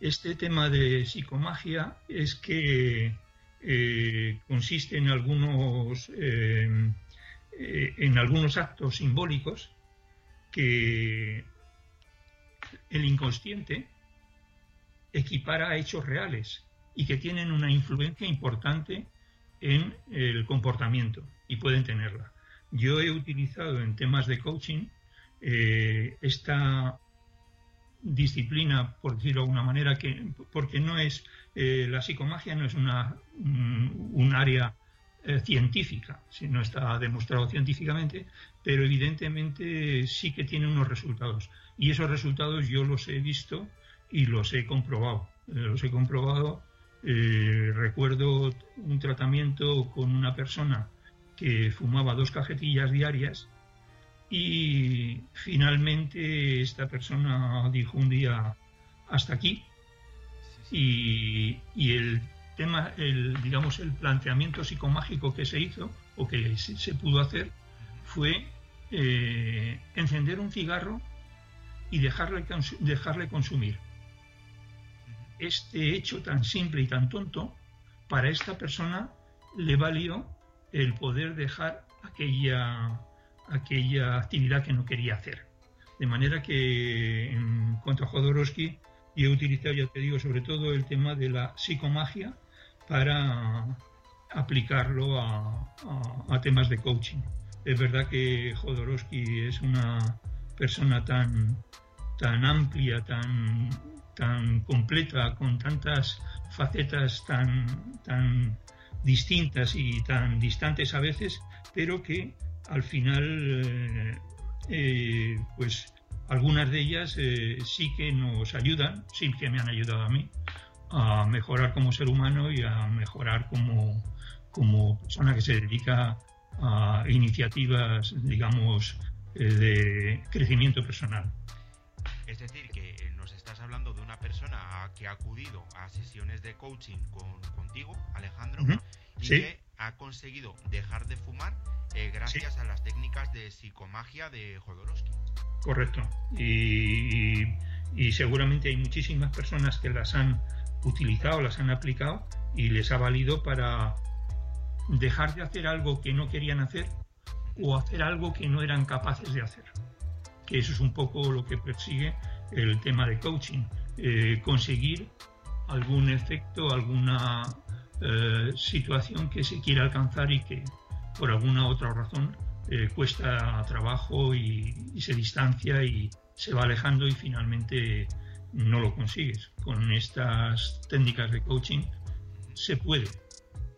Este tema de psicomagia es que eh, consiste en algunos eh, eh, en algunos actos simbólicos que el inconsciente equipara a hechos reales y que tienen una influencia importante en el comportamiento y pueden tenerla. Yo he utilizado en temas de coaching eh, esta disciplina, por decirlo de alguna manera, que, porque no es, eh, la psicomagia no es una, un, área eh, científica, si no está demostrado científicamente, pero evidentemente sí que tiene unos resultados. Y esos resultados yo los he visto y los he comprobado. los he comprobado. recuerdo un tratamiento con una persona que fumaba dos cajetillas diarias y finalmente esta persona dijo un día hasta aquí y, el tema, el, digamos, el planteamiento psicomágico que se hizo o que se, pudo hacer fue eh, encender un cigarro y dejarle, dejarle consumir. Este hecho tan simple y tan tonto, para esta persona le valió el poder dejar aquella aquella actividad que no quería hacer. De manera que en cuanto a Jodorowsky, yo he utilizado, ya te digo, sobre todo el tema de la psicomagia para aplicarlo a, temas de coaching. Es verdad que Jodorowsky es una persona tan, tan amplia, tan, tan completa, con tantas facetas tan, tan distintas y tan distantes a veces, pero que al final, eh, eh, pues algunas de ellas eh, sí que nos ayudan, sí que me han ayudado a mí a mejorar como ser humano y a mejorar como, como persona que se dedica a iniciativas, digamos, de crecimiento personal. Es decir, que nos estás hablando de una persona que ha acudido a sesiones de coaching con, contigo, Alejandro, y que ha conseguido dejar de fumar eh, gracias a las técnicas de psicomagia de Jodorowsky. Correcto. Y, y, seguramente hay muchísimas personas que las han utilizado, las han aplicado y les ha valido para dejar de hacer algo que no querían hacer o hacer algo que no eran capaces de hacer. Que eso es un poco lo que persigue el tema de coaching, eh, conseguir algún efecto, alguna eh, situación que se quiere alcanzar y que por alguna otra razón eh, cuesta trabajo y, se distancia y se va alejando y finalmente no lo consigues. Con estas técnicas de coaching se puede,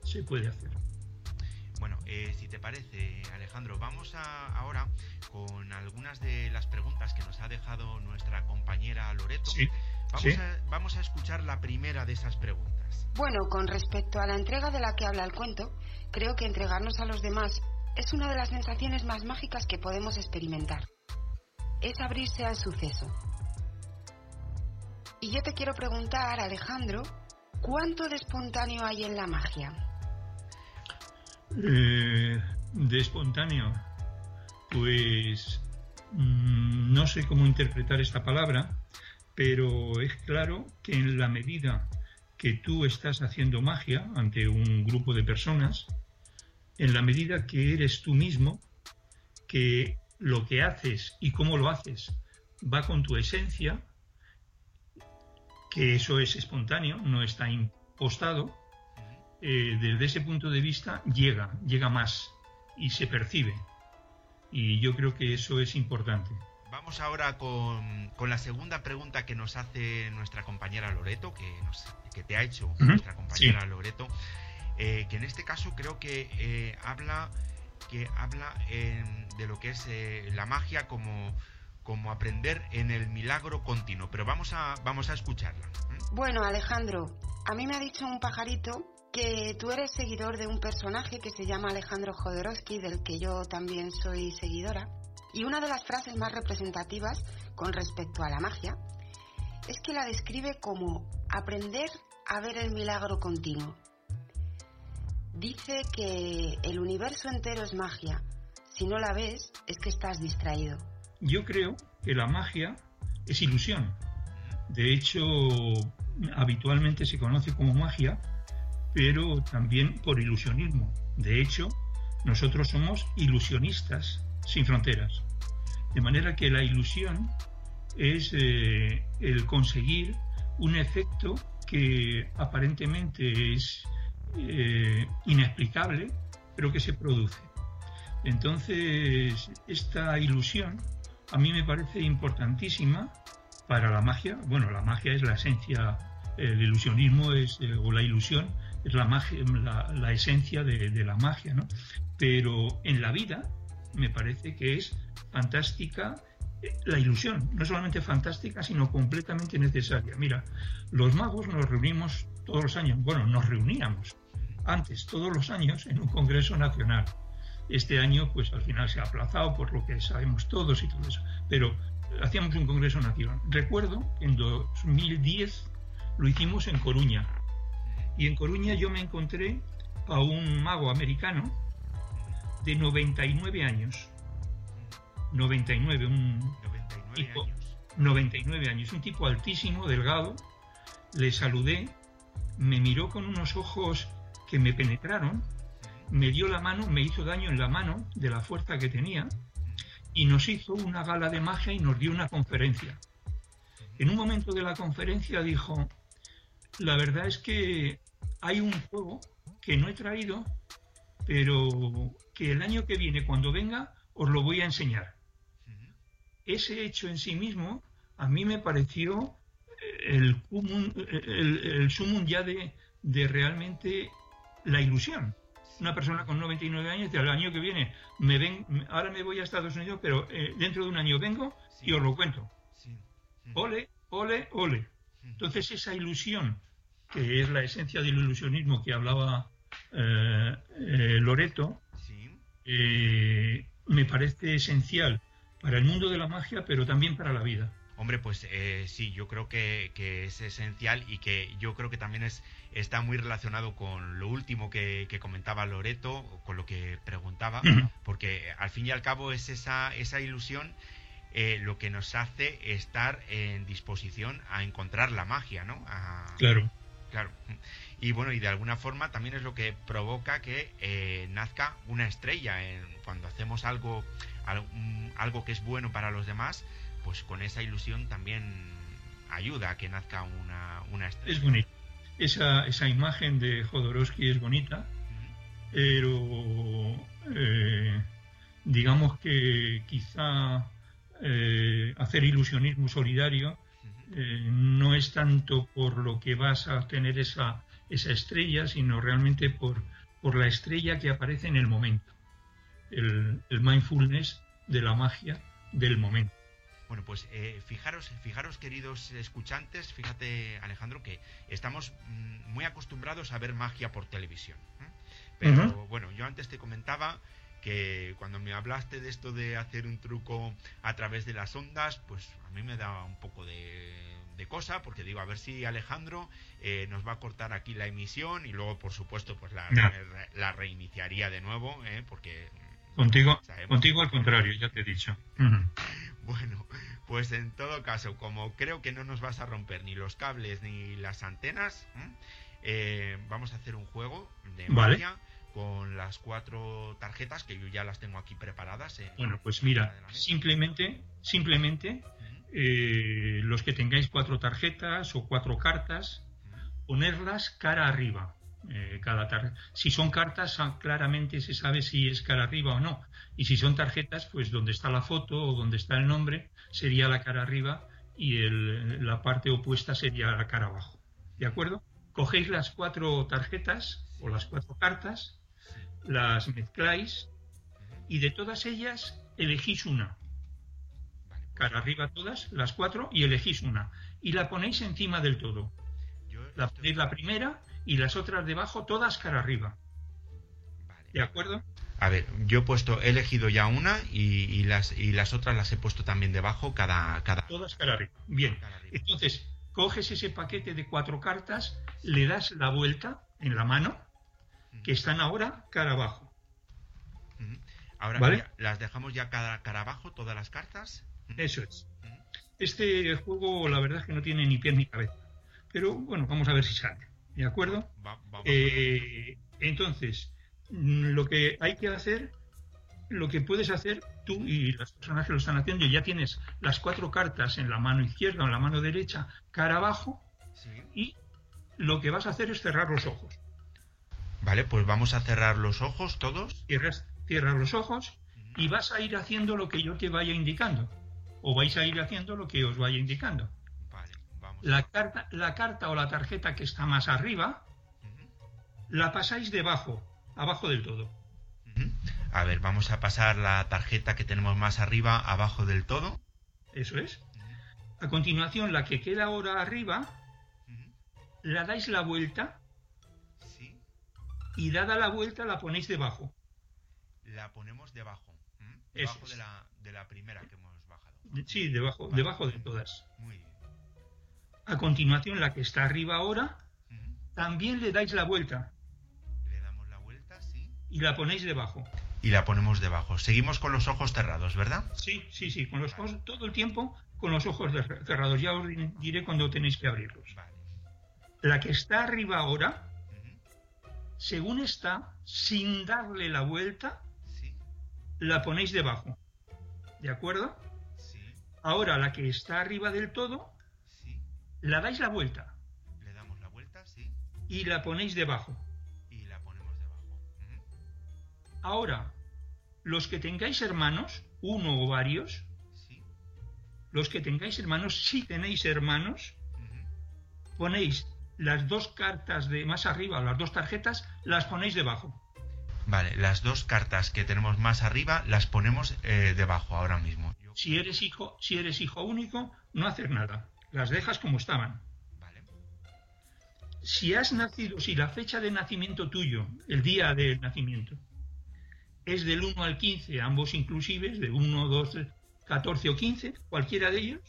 se puede hacer. Bueno, si te parece, Alejandro, vamos a, ahora con algunas de las preguntas que nos ha dejado nuestra compañera Loreto. Vamos, A, vamos a escuchar la primera de esas preguntas. Bueno, con respecto a la entrega de la que habla el cuento, creo que entregarnos a los demás es una de las sensaciones más mágicas que podemos experimentar. Es abrirse al suceso. Y yo te quiero preguntar, Alejandro, ¿cuánto de espontáneo hay en la magia? Eh, de espontáneo, pues mm, no sé cómo interpretar esta palabra, pero es claro que en la medida que tú estás haciendo magia ante un grupo de personas, en la medida que eres tú mismo, que lo que haces y cómo lo haces va con tu esencia, que eso es espontáneo, no está impostado, eh, desde ese punto de vista llega, llega más y se percibe. Y yo creo que eso es importante. Vamos ahora con, la segunda pregunta que nos hace nuestra compañera Loreto, que, que te ha hecho nuestra compañera Loreto, eh, que en este caso creo que eh, habla, que habla de lo que es eh, la magia como, como aprender en el milagro continuo. Pero vamos a, vamos a escucharla. Bueno, Alejandro, a mí me ha dicho un pajarito que tú eres seguidor de un personaje que se llama Alejandro Jodorowsky, del que yo también soy seguidora. Y una de las frases más representativas con respecto a la magia es que la describe como aprender a ver el milagro continuo. Dice que el universo entero es magia. Si no la ves, es que estás distraído. Yo creo que la magia es ilusión. De hecho, habitualmente se conoce como magia pero también por ilusionismo. De hecho, nosotros somos ilusionistas sin fronteras. De manera que la ilusión es eh, el conseguir un efecto que aparentemente es eh, inexplicable, pero que se produce. Entonces, esta ilusión a mí me parece importantísima para la magia. Bueno, la magia es la esencia, el ilusionismo es, eh, o la ilusión es la, magia, la, esencia de, la magia, ¿no? Pero en la vida me parece que es fantástica eh, la ilusión, no solamente fantástica, sino completamente necesaria. Mira, los magos nos reunimos todos los años, bueno, nos reuníamos antes, todos los años, en un Congreso Nacional. Este año, pues al final se ha aplazado por lo que sabemos todos y todo eso, pero hacíamos un Congreso Nacional. Recuerdo que en 2010 lo hicimos en Coruña, y en Coruña yo me encontré a un mago americano de 99 años. 99, un 99 tipo, años. 99 años, un tipo altísimo, delgado. Le saludé, me miró con unos ojos que me penetraron, me dio la mano, me hizo daño en la mano de la fuerza que tenía y nos hizo una gala de magia y nos dio una conferencia. En un momento de la conferencia dijo, la verdad es que hay un juego que no he traído, pero que el año que viene, cuando venga, os lo voy a enseñar. Ese hecho en sí mismo a mí me pareció el, el, sumum ya de, de realmente la ilusión una persona con 99 años, al año que viene, me ven, ahora me voy a Estados Unidos, pero eh, dentro de un año vengo y os lo cuento. Ole, ole, ole. Entonces esa ilusión, que es la esencia del ilusionismo que hablaba eh, eh, Loreto, me parece esencial para el mundo de la magia, pero también para la vida. Hombre, pues eh, sí, yo creo que, es esencial y que yo creo que también es, está muy relacionado con lo último que, comentaba Loreto, con lo que preguntaba, [CLEARS THROAT] porque al fin y al cabo es esa, esa ilusión eh, lo que nos hace estar en disposición a encontrar la magia, ¿no? claro. Claro. Y bueno, y de alguna forma también es lo que provoca que eh, nazca una estrella. cuando hacemos algo, algo que es bueno para los demás, pues con esa ilusión también ayuda a que nazca una, una estrella. Es bonito. Esa, esa imagen de Jodorowsky es bonita, pero eh, digamos que quizá eh, hacer ilusionismo solidario eh, no es tanto por lo que vas a tener esa, esa estrella, sino realmente por, por la estrella que aparece en el momento. El, el mindfulness de la magia del momento. Bueno, pues eh, fijaros, fijaros queridos escuchantes, fíjate Alejandro que estamos mm, muy acostumbrados a ver magia por televisión. Pero bueno, yo antes te comentaba que cuando me hablaste de esto de hacer un truco a través de las ondas, pues a mí me da un poco de, cosa, porque digo, a ver si Alejandro eh, nos va a cortar aquí la emisión y luego, por supuesto, pues la, la reiniciaría de nuevo, ¿eh? porque... Contigo, contigo al contrario, ya te he dicho. [LAUGHS] Bueno, pues en todo caso, como creo que no nos vas a romper ni los cables ni las antenas, eh, vamos a hacer un juego de magia con las cuatro tarjetas que yo ya las tengo aquí preparadas. bueno, pues mira, simplemente, simplemente eh, los que tengáis cuatro tarjetas o cuatro cartas, ponerlas cara arriba. Eh, cada si son cartas, ah, claramente se sabe si es cara arriba o no. Y si son tarjetas, pues donde está la foto o donde está el nombre sería la cara arriba y la parte opuesta sería la cara abajo. ¿De acuerdo? Cogéis las cuatro tarjetas o las cuatro cartas, las mezcláis y de todas ellas elegís una. Cara arriba todas, las cuatro, y elegís una. Y la ponéis encima del todo. La ponéis la primera y las otras debajo todas cara arriba. ¿De acuerdo? A ver, yo he puesto, he elegido ya una y, las, y las otras las he puesto también debajo, cada... cada... Todas cara arriba. Bien. Entonces, coges ese paquete de cuatro cartas, le das la vuelta en la mano, que están ahora cara abajo. Ahora las dejamos ya cara, cara abajo, todas las cartas. Eso es. Este juego, la verdad es que no tiene ni pies ni cabeza. Pero bueno, vamos a ver si sale. ¿De acuerdo? Eh, entonces, mm, lo que hay que hacer, lo que puedes hacer tú y las personas que lo están haciendo, ya tienes las cuatro cartas en la mano izquierda o en la mano derecha, cara abajo, y lo que vas a hacer es cerrar los ojos. Vale, pues vamos a cerrar los ojos todos. Cierras, cierras los ojos y vas a ir haciendo lo que yo te vaya indicando. O vais a ir haciendo lo que os vaya indicando. La carta, la carta o la tarjeta que está más arriba, la pasáis debajo, abajo del todo. A ver, vamos a pasar la tarjeta que tenemos más arriba, abajo del todo. Eso es. A continuación, la que queda ahora arriba, la dais la vuelta. Y dada la vuelta, la ponéis debajo. La ponemos debajo. Debajo de la, de la, primera que hemos bajado. Sí, debajo, debajo de todas. Muy bien. A continuación, la que está arriba ahora, también le dais la vuelta. Le damos la vuelta, sí. Y la ponéis debajo. Y la ponemos debajo. Seguimos con los ojos cerrados, ¿verdad? Sí, sí, sí, con los ojos, todo el tiempo con los ojos cerrados. Ya os diré cuando tenéis que abrirlos. La que está arriba ahora, según está, sin darle la vuelta, la ponéis debajo. ¿De acuerdo? Sí. Ahora la que está arriba del todo, la dais la vuelta. Le damos la vuelta, sí. Y la ponéis debajo. Y la ponemos debajo. Ahora, los que tengáis hermanos, uno o varios, sí. los que tengáis hermanos, si tenéis hermanos, ponéis las dos cartas de más arriba, las dos tarjetas, las ponéis debajo. Vale, las dos cartas que tenemos más arriba las ponemos eh, debajo ahora mismo. Si eres hijo, si eres hijo único, no haces nada. Las dejas como estaban. Vale. Si has nacido, si la fecha de nacimiento tuyo, el día de nacimiento, es del 1 al 15, ambos inclusives, de 1, 2, 14 o 15, cualquiera de ellos,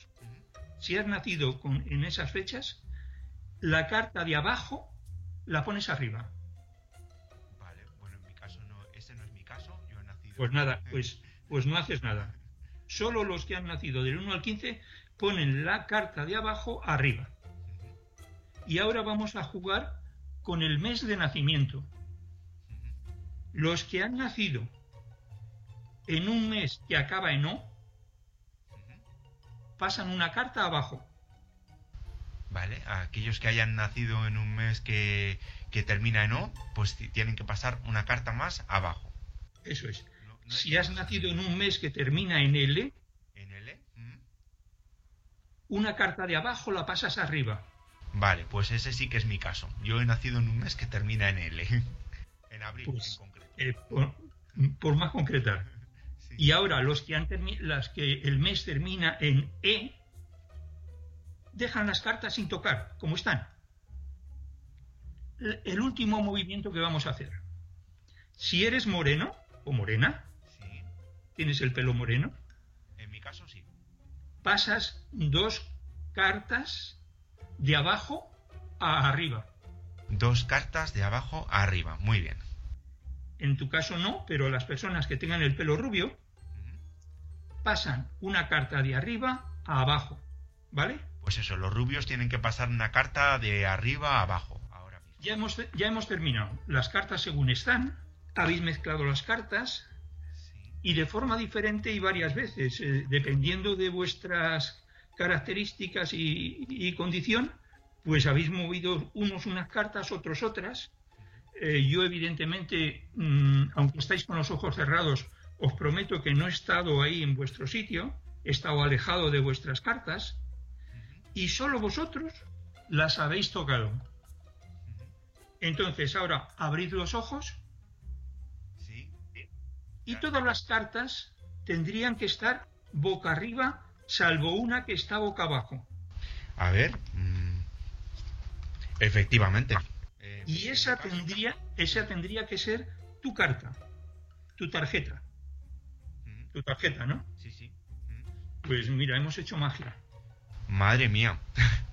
si has nacido con, en esas fechas, la carta de abajo la pones arriba. Pues nada, pues, pues no haces nada. Solo los que han nacido del 1 al 15 ponen la carta de abajo arriba. Y ahora vamos a jugar con el mes de nacimiento. Los que han nacido en un mes que acaba en O, pasan una carta abajo. Vale, aquellos que hayan nacido en un mes que, termina en O, pues tienen que pasar una carta más abajo. Eso es. Si has nacido en un mes que termina en L, ¿En L? una carta de abajo la pasas arriba. Vale, pues ese sí que es mi caso. Yo he nacido en un mes que termina en L. [LAUGHS] en abril Pues, en concreto. eh, por, por más concretar. [LAUGHS] Y ahora los que han las que el mes termina en E dejan las cartas sin tocar, como están. El último movimiento que vamos a hacer. Si eres moreno o morena, tienes el pelo moreno, en mi caso sí. pasas dos cartas de abajo a arriba. Dos cartas de abajo a arriba, muy bien. En tu caso no, pero las personas que tengan el pelo rubio pasan una carta de arriba a abajo, ¿vale? Pues eso, los rubios tienen que pasar una carta de arriba a abajo. Ahora mismo. Ya hemos, ya hemos terminado. Las cartas según están, habéis mezclado las cartas y de forma diferente y varias veces, eh, dependiendo de vuestras características y, y condición, pues habéis movido unos unas cartas, otros otras. Eh, yo evidentemente, mm, aunque estáis con los ojos cerrados, os prometo que no he estado ahí en vuestro sitio, he estado alejado de vuestras cartas y solo vosotros las habéis tocado. Entonces, ahora abrid los ojos. Y todas las cartas tendrían que estar boca arriba, salvo una que está boca abajo. A ver. mm, Efectivamente. Eh, Y esa tendría, esa tendría que ser tu carta, tu tarjeta. Tu tarjeta, ¿no? Sí, sí. Pues mira, hemos hecho magia. Madre mía. [LAUGHS]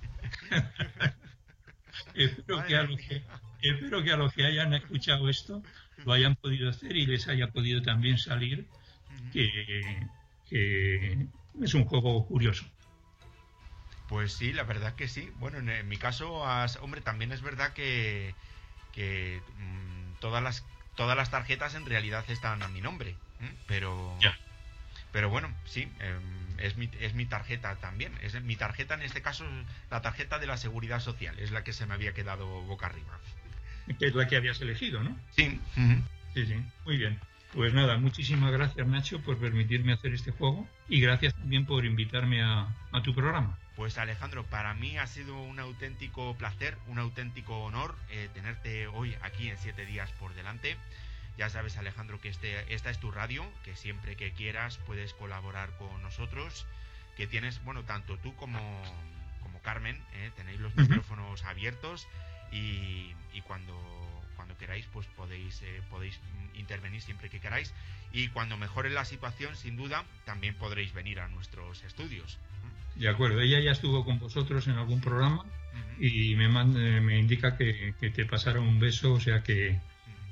[LAUGHS] Espero que, a los que, espero que a los que hayan escuchado esto lo hayan podido hacer y les haya podido también salir que, que es un juego curioso. Pues sí, la verdad que sí. Bueno, en, mi caso, has- hombre, también es verdad que, que mm, todas las todas las tarjetas en realidad están a mi nombre, ¿eh? pero pero bueno, sí, em, es mi es mi tarjeta también. Es mi tarjeta en este caso, la tarjeta de la seguridad social, es la que se me había quedado boca arriba. Que es la que habías elegido, ¿no? Sí. Sí, sí, muy bien. Pues nada, muchísimas gracias Nacho por permitirme hacer este juego y gracias también por invitarme a, a tu programa. Pues Alejandro, para mí ha sido un auténtico placer, un auténtico honor eh, tenerte hoy aquí en Siete Días por delante. Ya sabes, Alejandro, que este, esta es tu radio, que siempre que quieras puedes colaborar con nosotros, que tienes, bueno, tanto tú como, como Carmen, eh, tenéis los micrófonos abiertos y, y cuando, cuando queráis, pues podéis, eh, podéis intervenir siempre que queráis. Y cuando mejore la situación, sin duda, también podréis venir a nuestros estudios. De acuerdo, ella ya estuvo con vosotros en algún programa y me, manda- me indica que, que te pasara un beso, o sea que,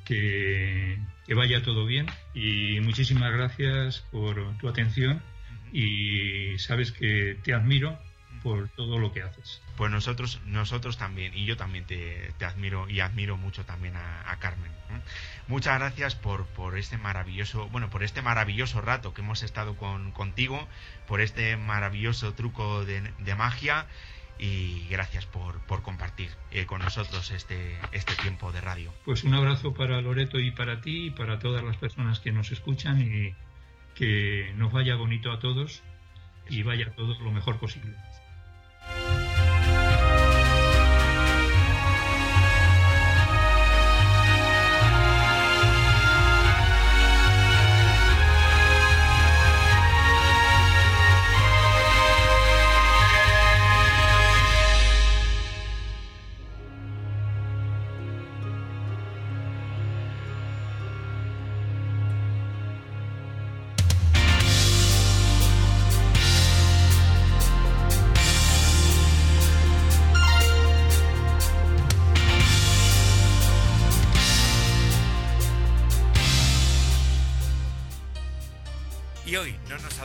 que, que vaya todo bien y muchísimas gracias por tu atención y sabes que te admiro por todo lo que haces. Pues nosotros, nosotros también, y yo también te, te admiro y admiro mucho también a, a Carmen. ¿eh? Muchas gracias por, por este maravilloso, bueno, por este maravilloso rato que hemos estado con, contigo, por este maravilloso truco de, de magia y gracias por, por compartir eh, con nosotros este, este tiempo de radio. Pues un abrazo para Loreto y para ti y para todas las personas que nos escuchan y que nos vaya bonito a todos y vaya todo lo mejor posible. Thank you.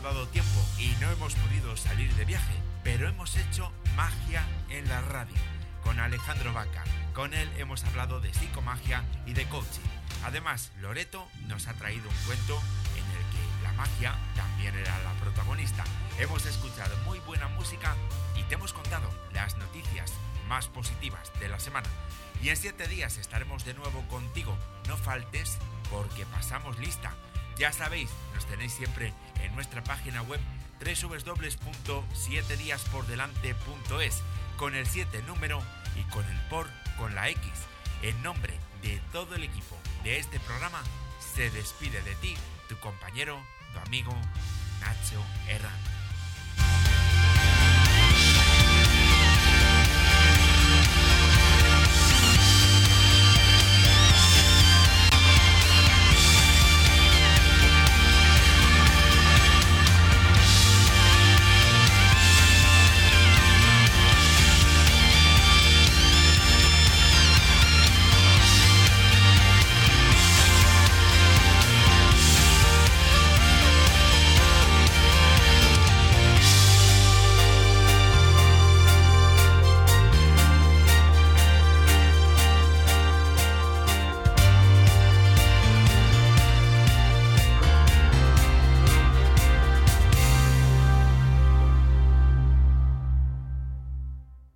Dado tiempo y no hemos podido salir de viaje, pero hemos hecho magia en la radio con Alejandro Vaca. Con él hemos hablado de psicomagia y de coaching. Además, Loreto nos ha traído un cuento en el que la magia también era la protagonista. Hemos escuchado muy buena música y te hemos contado las noticias más positivas de la semana. Y en siete días estaremos de nuevo contigo. No faltes porque pasamos lista. Ya sabéis, nos tenéis siempre en nuestra página web www.7diaspordelante.es con el 7 número y con el por con la X. En nombre de todo el equipo de este programa, se despide de ti tu compañero, tu amigo Nacho Herrán.